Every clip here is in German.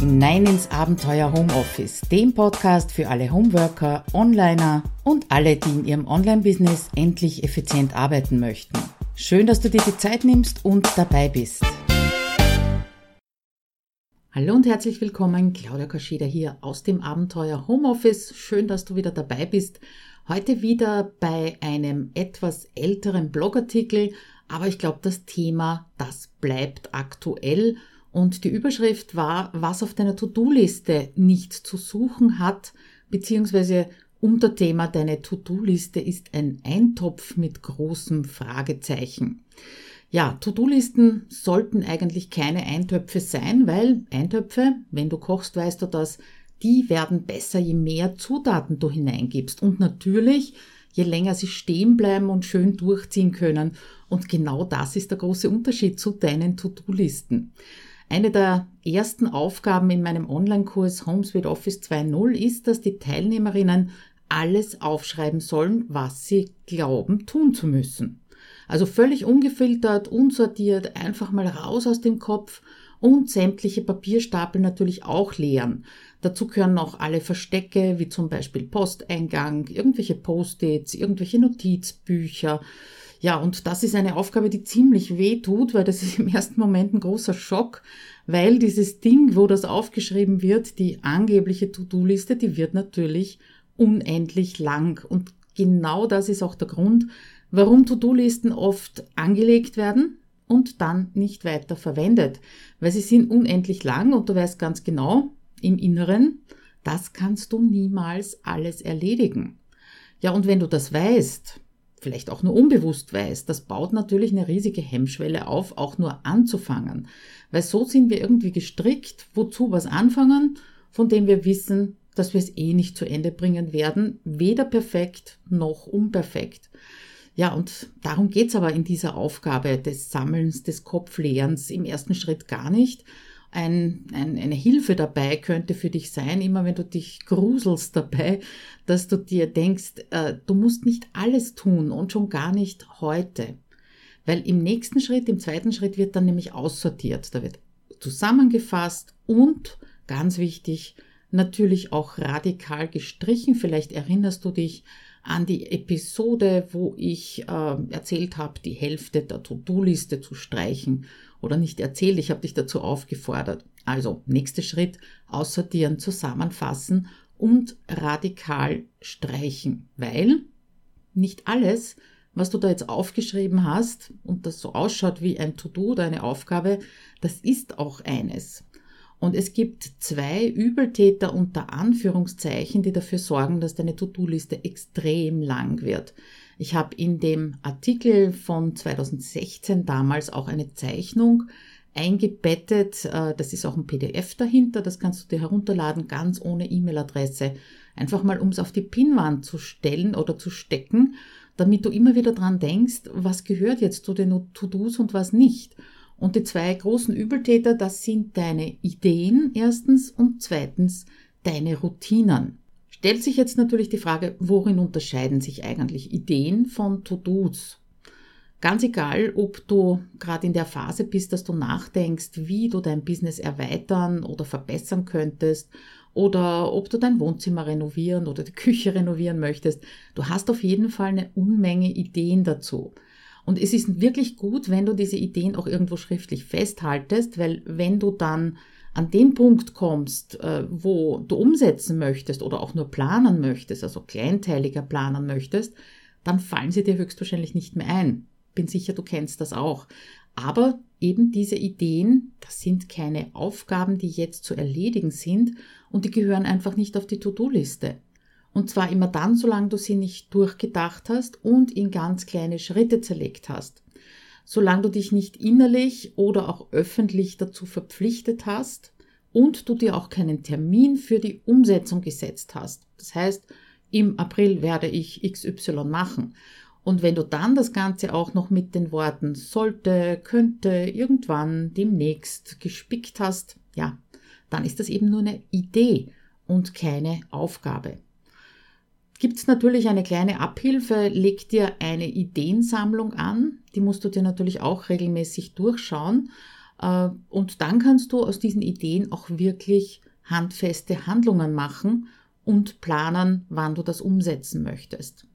hinein ins Abenteuer Homeoffice, dem Podcast für alle Homeworker, Onliner und alle, die in ihrem Online-Business endlich effizient arbeiten möchten. Schön, dass du dir die Zeit nimmst und dabei bist. Hallo und herzlich willkommen, Claudia Kascheda hier aus dem Abenteuer Homeoffice. Schön, dass du wieder dabei bist. Heute wieder bei einem etwas älteren Blogartikel, aber ich glaube, das Thema, das bleibt aktuell und die Überschrift war, was auf deiner To-Do-Liste nicht zu suchen hat, beziehungsweise Unterthema deine To-Do-Liste ist ein Eintopf mit großem Fragezeichen. Ja, To-Do-Listen sollten eigentlich keine Eintöpfe sein, weil Eintöpfe, wenn du kochst, weißt du das, die werden besser, je mehr Zutaten du hineingibst. Und natürlich, je länger sie stehen bleiben und schön durchziehen können. Und genau das ist der große Unterschied zu deinen To-Do-Listen. Eine der ersten Aufgaben in meinem Online-Kurs HomeSuite Office 2.0 ist, dass die Teilnehmerinnen alles aufschreiben sollen, was sie glauben tun zu müssen. Also völlig ungefiltert, unsortiert, einfach mal raus aus dem Kopf und sämtliche Papierstapel natürlich auch leeren. Dazu gehören auch alle Verstecke, wie zum Beispiel Posteingang, irgendwelche Post-its, irgendwelche Notizbücher, ja, und das ist eine Aufgabe, die ziemlich weh tut, weil das ist im ersten Moment ein großer Schock, weil dieses Ding, wo das aufgeschrieben wird, die angebliche To-Do-Liste, die wird natürlich unendlich lang. Und genau das ist auch der Grund, warum To-Do-Listen oft angelegt werden und dann nicht weiter verwendet. Weil sie sind unendlich lang und du weißt ganz genau, im Inneren, das kannst du niemals alles erledigen. Ja, und wenn du das weißt, vielleicht auch nur unbewusst weiß, das baut natürlich eine riesige Hemmschwelle auf, auch nur anzufangen. Weil so sind wir irgendwie gestrickt, wozu was anfangen, von dem wir wissen, dass wir es eh nicht zu Ende bringen werden, weder perfekt noch unperfekt. Ja, und darum geht's aber in dieser Aufgabe des Sammelns, des Kopfleerens im ersten Schritt gar nicht, ein, ein, eine Hilfe dabei könnte für dich sein, immer wenn du dich gruselst dabei, dass du dir denkst, äh, du musst nicht alles tun und schon gar nicht heute. Weil im nächsten Schritt, im zweiten Schritt wird dann nämlich aussortiert. Da wird zusammengefasst und, ganz wichtig, natürlich auch radikal gestrichen. Vielleicht erinnerst du dich an die Episode, wo ich äh, erzählt habe, die Hälfte der To-Do-Liste zu streichen oder nicht erzählt, ich habe dich dazu aufgefordert. Also, nächster Schritt, aussortieren, zusammenfassen und radikal streichen, weil nicht alles, was du da jetzt aufgeschrieben hast und das so ausschaut wie ein To-Do oder eine Aufgabe, das ist auch eines. Und es gibt zwei Übeltäter unter Anführungszeichen, die dafür sorgen, dass deine To-Do-Liste extrem lang wird. Ich habe in dem Artikel von 2016 damals auch eine Zeichnung eingebettet. Äh, das ist auch ein PDF dahinter. Das kannst du dir herunterladen, ganz ohne E-Mail-Adresse. Einfach mal, um es auf die Pinnwand zu stellen oder zu stecken, damit du immer wieder dran denkst, was gehört jetzt zu den To-Dos und was nicht. Und die zwei großen Übeltäter, das sind deine Ideen erstens und zweitens deine Routinen. Stellt sich jetzt natürlich die Frage, worin unterscheiden sich eigentlich Ideen von To-Dos? Ganz egal, ob du gerade in der Phase bist, dass du nachdenkst, wie du dein Business erweitern oder verbessern könntest oder ob du dein Wohnzimmer renovieren oder die Küche renovieren möchtest, du hast auf jeden Fall eine Unmenge Ideen dazu. Und es ist wirklich gut, wenn du diese Ideen auch irgendwo schriftlich festhaltest, weil wenn du dann an den Punkt kommst, äh, wo du umsetzen möchtest oder auch nur planen möchtest, also kleinteiliger planen möchtest, dann fallen sie dir höchstwahrscheinlich nicht mehr ein. Bin sicher, du kennst das auch. Aber eben diese Ideen, das sind keine Aufgaben, die jetzt zu erledigen sind und die gehören einfach nicht auf die To-Do-Liste. Und zwar immer dann, solange du sie nicht durchgedacht hast und in ganz kleine Schritte zerlegt hast. Solange du dich nicht innerlich oder auch öffentlich dazu verpflichtet hast und du dir auch keinen Termin für die Umsetzung gesetzt hast. Das heißt, im April werde ich XY machen. Und wenn du dann das Ganze auch noch mit den Worten sollte, könnte, irgendwann, demnächst gespickt hast, ja, dann ist das eben nur eine Idee und keine Aufgabe gibt es natürlich eine kleine Abhilfe, leg dir eine Ideensammlung an. Die musst du dir natürlich auch regelmäßig durchschauen. Äh, und dann kannst du aus diesen Ideen auch wirklich handfeste Handlungen machen und planen, wann du das umsetzen möchtest.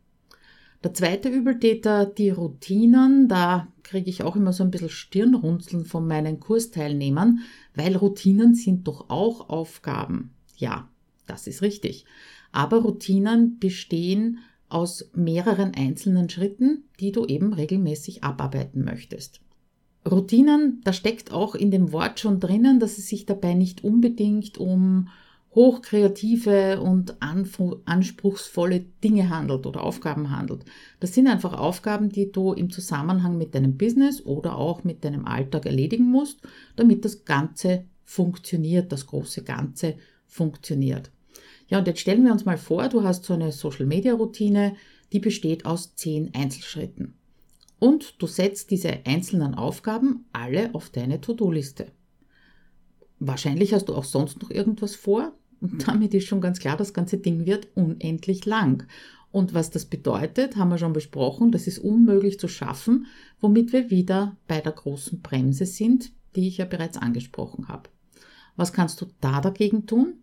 Der zweite Übeltäter, die Routinen, da kriege ich auch immer so ein bisschen Stirnrunzeln von meinen Kursteilnehmern, weil Routinen sind doch auch Aufgaben. Ja, das ist richtig. Aber Routinen bestehen aus mehreren einzelnen Schritten, die du eben regelmäßig abarbeiten möchtest. Routinen, da steckt auch in dem Wort schon drinnen, dass es sich dabei nicht unbedingt um hochkreative und anspruchsvolle Dinge handelt oder Aufgaben handelt. Das sind einfach Aufgaben, die du im Zusammenhang mit deinem Business oder auch mit deinem Alltag erledigen musst, damit das Ganze funktioniert, das große Ganze funktioniert. Ja, und jetzt stellen wir uns mal vor, du hast so eine Social-Media-Routine, die besteht aus zehn Einzelschritten. Und du setzt diese einzelnen Aufgaben alle auf deine To-Do-Liste. Wahrscheinlich hast du auch sonst noch irgendwas vor, und damit ist schon ganz klar, das ganze Ding wird unendlich lang. Und was das bedeutet, haben wir schon besprochen, das ist unmöglich zu schaffen, womit wir wieder bei der großen Bremse sind, die ich ja bereits angesprochen habe. Was kannst du da dagegen tun?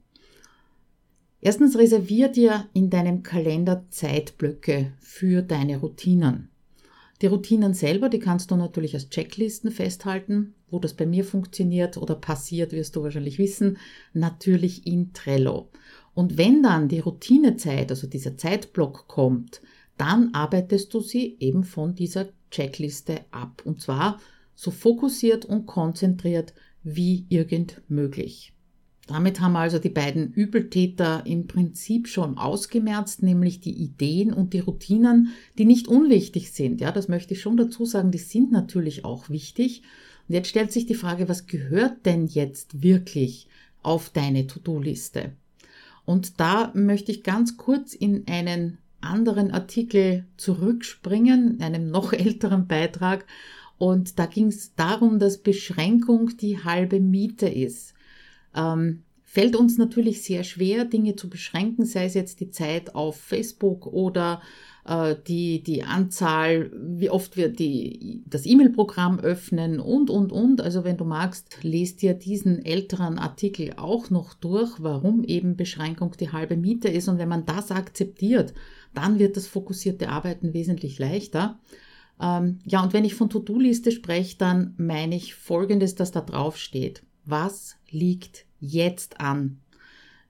Erstens reservier dir in deinem Kalender Zeitblöcke für deine Routinen. Die Routinen selber, die kannst du natürlich als Checklisten festhalten. Wo das bei mir funktioniert oder passiert, wirst du wahrscheinlich wissen, natürlich in Trello. Und wenn dann die Routinezeit, also dieser Zeitblock kommt, dann arbeitest du sie eben von dieser Checkliste ab. Und zwar so fokussiert und konzentriert wie irgend möglich. Damit haben wir also die beiden Übeltäter im Prinzip schon ausgemerzt, nämlich die Ideen und die Routinen, die nicht unwichtig sind. Ja, das möchte ich schon dazu sagen, die sind natürlich auch wichtig. Und jetzt stellt sich die Frage, was gehört denn jetzt wirklich auf deine To-Do-Liste? Und da möchte ich ganz kurz in einen anderen Artikel zurückspringen, einem noch älteren Beitrag. Und da ging es darum, dass Beschränkung die halbe Miete ist ähm, fällt uns natürlich sehr schwer, Dinge zu beschränken, sei es jetzt die Zeit auf Facebook oder äh, die, die Anzahl, wie oft wir die, das E-Mail-Programm öffnen und, und, und. Also wenn du magst, lest dir diesen älteren Artikel auch noch durch, warum eben Beschränkung die halbe Miete ist. Und wenn man das akzeptiert, dann wird das fokussierte Arbeiten wesentlich leichter. Ähm, ja, und wenn ich von To-Do-Liste spreche, dann meine ich Folgendes, das da drauf steht was liegt jetzt an?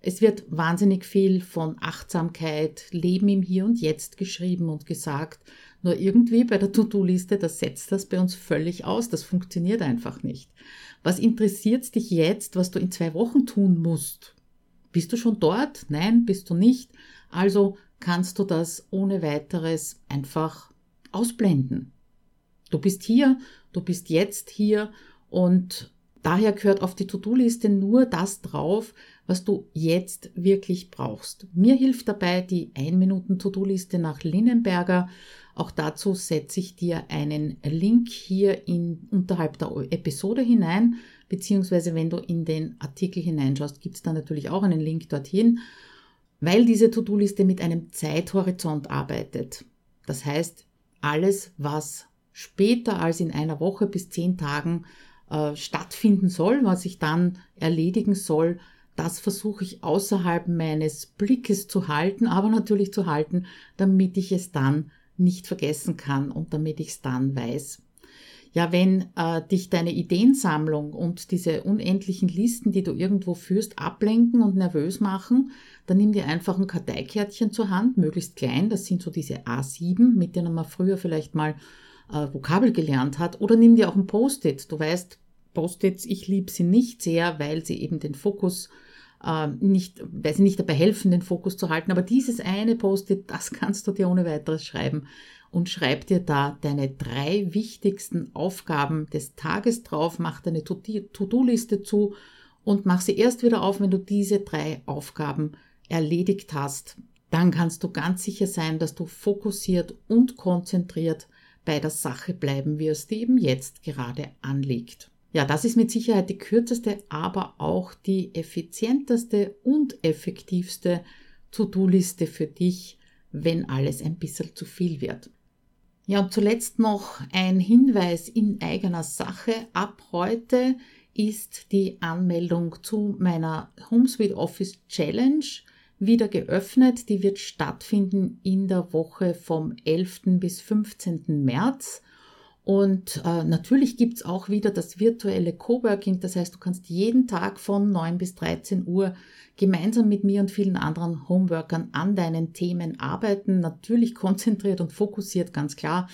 Es wird wahnsinnig viel von Achtsamkeit, Leben im Hier und Jetzt geschrieben und gesagt. Nur irgendwie bei der To-Do-Liste, das setzt das bei uns völlig aus. Das funktioniert einfach nicht. Was interessiert dich jetzt, was du in zwei Wochen tun musst? Bist du schon dort? Nein, bist du nicht. Also kannst du das ohne weiteres einfach ausblenden. Du bist hier, du bist jetzt hier und Daher gehört auf die To-Do-Liste nur das drauf, was du jetzt wirklich brauchst. Mir hilft dabei die 1-Minuten-To-Do-Liste nach Linnenberger. Auch dazu setze ich dir einen Link hier in, unterhalb der Episode hinein, beziehungsweise wenn du in den Artikel hineinschaust, gibt es da natürlich auch einen Link dorthin, weil diese To-Do-Liste mit einem Zeithorizont arbeitet. Das heißt, alles, was später als in einer Woche bis zehn Tagen äh, stattfinden soll, was ich dann erledigen soll, das versuche ich außerhalb meines Blickes zu halten, aber natürlich zu halten, damit ich es dann nicht vergessen kann und damit ich es dann weiß. Ja, wenn äh, dich deine Ideensammlung und diese unendlichen Listen, die du irgendwo führst, ablenken und nervös machen, dann nimm dir einfach ein Karteikärtchen zur Hand, möglichst klein, das sind so diese A7, mit denen man früher vielleicht mal äh, Vokabel gelernt hat, oder nimm dir auch ein Post-it. Du weißt, Post-its, ich liebe sie nicht sehr, weil sie eben den Fokus äh, nicht, weil sie nicht dabei helfen, den Fokus zu halten. Aber dieses eine Post-it, das kannst du dir ohne weiteres schreiben und schreib dir da deine drei wichtigsten Aufgaben des Tages drauf, mach deine To-Do-Liste zu und mach sie erst wieder auf, wenn du diese drei Aufgaben erledigt hast. Dann kannst du ganz sicher sein, dass du fokussiert und konzentriert bei der Sache bleiben wirst, die eben jetzt gerade anliegt. Ja, das ist mit Sicherheit die kürzeste, aber auch die effizienteste und effektivste To-Do-Liste für dich, wenn alles ein bisschen zu viel wird. Ja, und zuletzt noch ein Hinweis in eigener Sache. Ab heute ist die Anmeldung zu meiner HomeSuite Office Challenge wieder geöffnet. Die wird stattfinden in der Woche vom 11. bis 15. März. Und äh, natürlich gibt's auch wieder das virtuelle Coworking. Das heißt, du kannst jeden Tag von 9 bis 13 Uhr gemeinsam mit mir und vielen anderen Homeworkern an deinen Themen arbeiten. Natürlich konzentriert und fokussiert, ganz klar.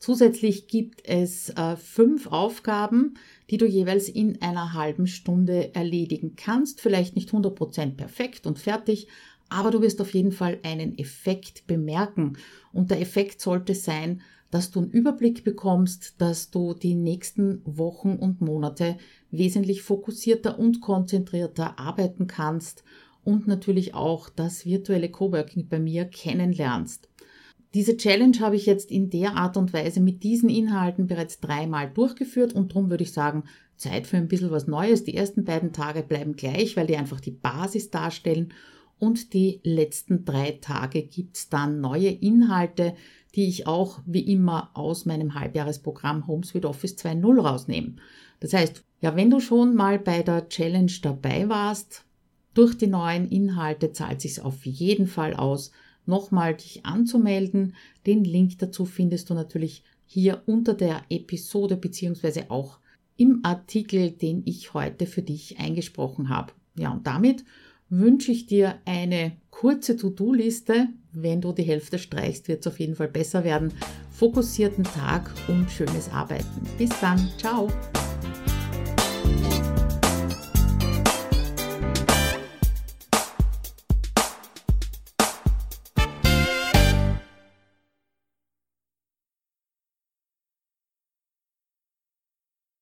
Zusätzlich gibt es äh, fünf Aufgaben, die du jeweils in einer halben Stunde erledigen kannst. Vielleicht nicht 100% perfekt und fertig, aber du wirst auf jeden Fall einen Effekt bemerken. Und der Effekt sollte sein, dass du einen Überblick bekommst, dass du die nächsten Wochen und Monate wesentlich fokussierter und konzentrierter arbeiten kannst und natürlich auch das virtuelle Coworking bei mir kennenlernst. Diese Challenge habe ich jetzt in der Art und Weise mit diesen Inhalten bereits dreimal durchgeführt und darum würde ich sagen, Zeit für ein bisschen was Neues. Die ersten beiden Tage bleiben gleich, weil die einfach die Basis darstellen und die letzten drei Tage gibt's dann neue Inhalte, die ich auch wie immer aus meinem Halbjahresprogramm HomeSuite Office 2.0 rausnehme. Das heißt, ja, wenn du schon mal bei der Challenge dabei warst, durch die neuen Inhalte zahlt sich auf jeden Fall aus, nochmal dich anzumelden. Den Link dazu findest du natürlich hier unter der Episode beziehungsweise auch im Artikel, den ich heute für dich eingesprochen habe. Ja, und damit wünsche ich dir eine kurze To-Do-Liste. Wenn du die Hälfte streichst, wird es auf jeden Fall besser werden. Fokussierten Tag und schönes Arbeiten. Bis dann. Ciao.